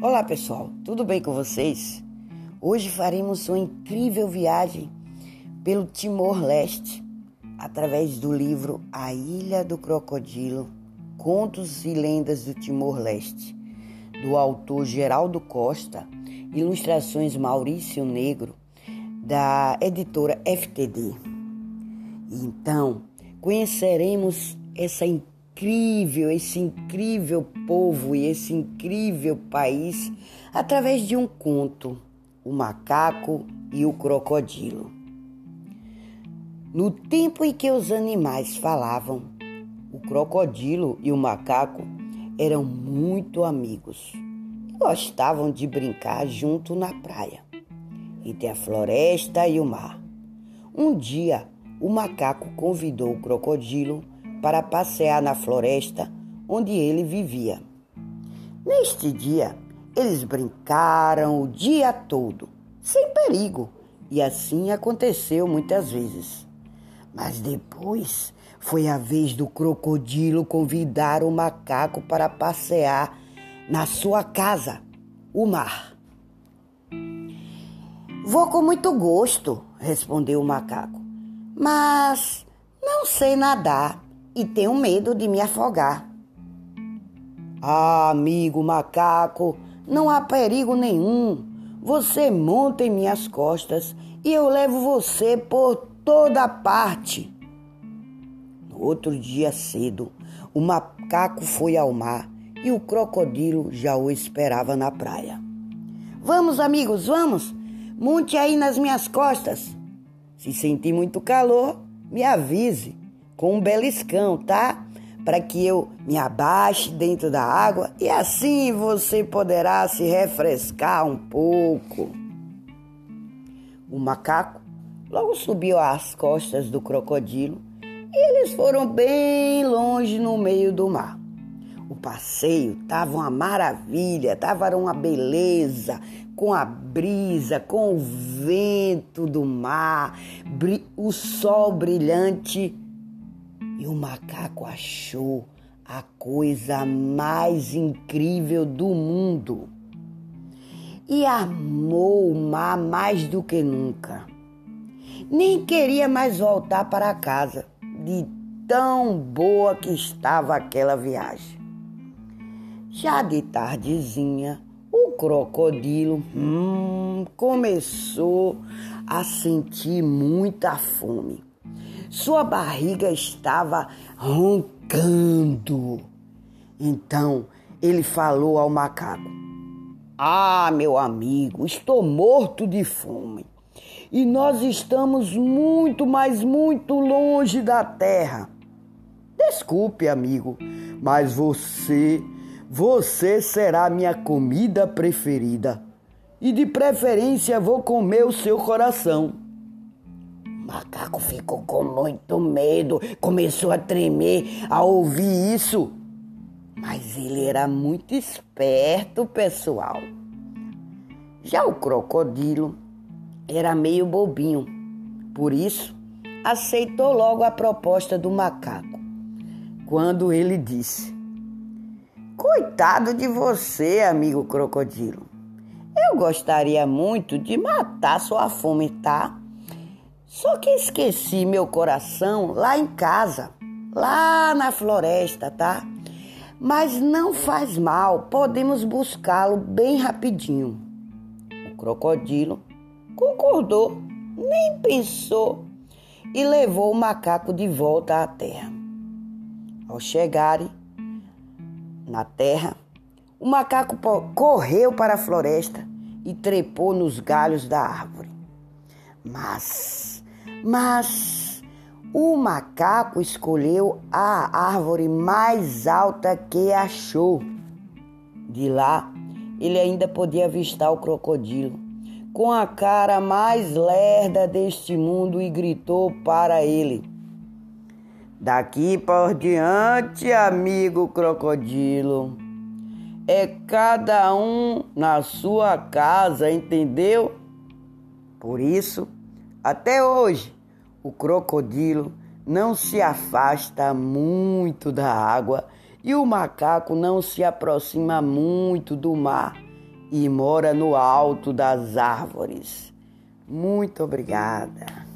Olá pessoal, tudo bem com vocês? Hoje faremos uma incrível viagem pelo Timor-Leste através do livro A Ilha do Crocodilo Contos e Lendas do Timor-Leste, do autor Geraldo Costa, ilustrações Maurício Negro, da editora FTD. Então, conheceremos essa incrível incrível, esse incrível povo e esse incrível país através de um conto, o macaco e o crocodilo. No tempo em que os animais falavam, o crocodilo e o macaco eram muito amigos e gostavam de brincar junto na praia, entre a floresta e o mar. Um dia, o macaco convidou o crocodilo para passear na floresta onde ele vivia. Neste dia, eles brincaram o dia todo, sem perigo, e assim aconteceu muitas vezes. Mas depois foi a vez do crocodilo convidar o macaco para passear na sua casa, o mar. Vou com muito gosto, respondeu o macaco, mas não sei nadar e tenho medo de me afogar. Ah, amigo macaco, não há perigo nenhum. Você monta em minhas costas e eu levo você por toda parte. No outro dia cedo, o macaco foi ao mar e o crocodilo já o esperava na praia. Vamos, amigos, vamos! Monte aí nas minhas costas. Se sentir muito calor, me avise com um beliscão, tá? Para que eu me abaixe dentro da água e assim você poderá se refrescar um pouco. O macaco logo subiu às costas do crocodilo e eles foram bem longe no meio do mar. O passeio estava uma maravilha, estava uma beleza, com a brisa, com o vento do mar, o sol brilhante e o macaco achou a coisa mais incrível do mundo. E amou o mar mais do que nunca. Nem queria mais voltar para casa, de tão boa que estava aquela viagem. Já de tardezinha, o crocodilo hum, começou a sentir muita fome. Sua barriga estava roncando. Então ele falou ao macaco: Ah, meu amigo, estou morto de fome. E nós estamos muito, mas muito longe da terra. Desculpe, amigo, mas você, você será minha comida preferida. E de preferência vou comer o seu coração macaco ficou com muito medo, começou a tremer ao ouvir isso. Mas ele era muito esperto, pessoal. Já o crocodilo era meio bobinho, por isso aceitou logo a proposta do macaco. Quando ele disse: Coitado de você, amigo crocodilo. Eu gostaria muito de matar sua fome, tá? Só que esqueci meu coração lá em casa, lá na floresta, tá? Mas não faz mal, podemos buscá-lo bem rapidinho. O crocodilo concordou, nem pensou e levou o macaco de volta à terra. Ao chegarem na terra, o macaco correu para a floresta e trepou nos galhos da árvore. Mas mas o macaco escolheu a árvore mais alta que achou. De lá, ele ainda podia avistar o crocodilo, com a cara mais lerda deste mundo, e gritou para ele: Daqui por diante, amigo crocodilo, é cada um na sua casa, entendeu? Por isso, até hoje, o crocodilo não se afasta muito da água e o macaco não se aproxima muito do mar e mora no alto das árvores. Muito obrigada.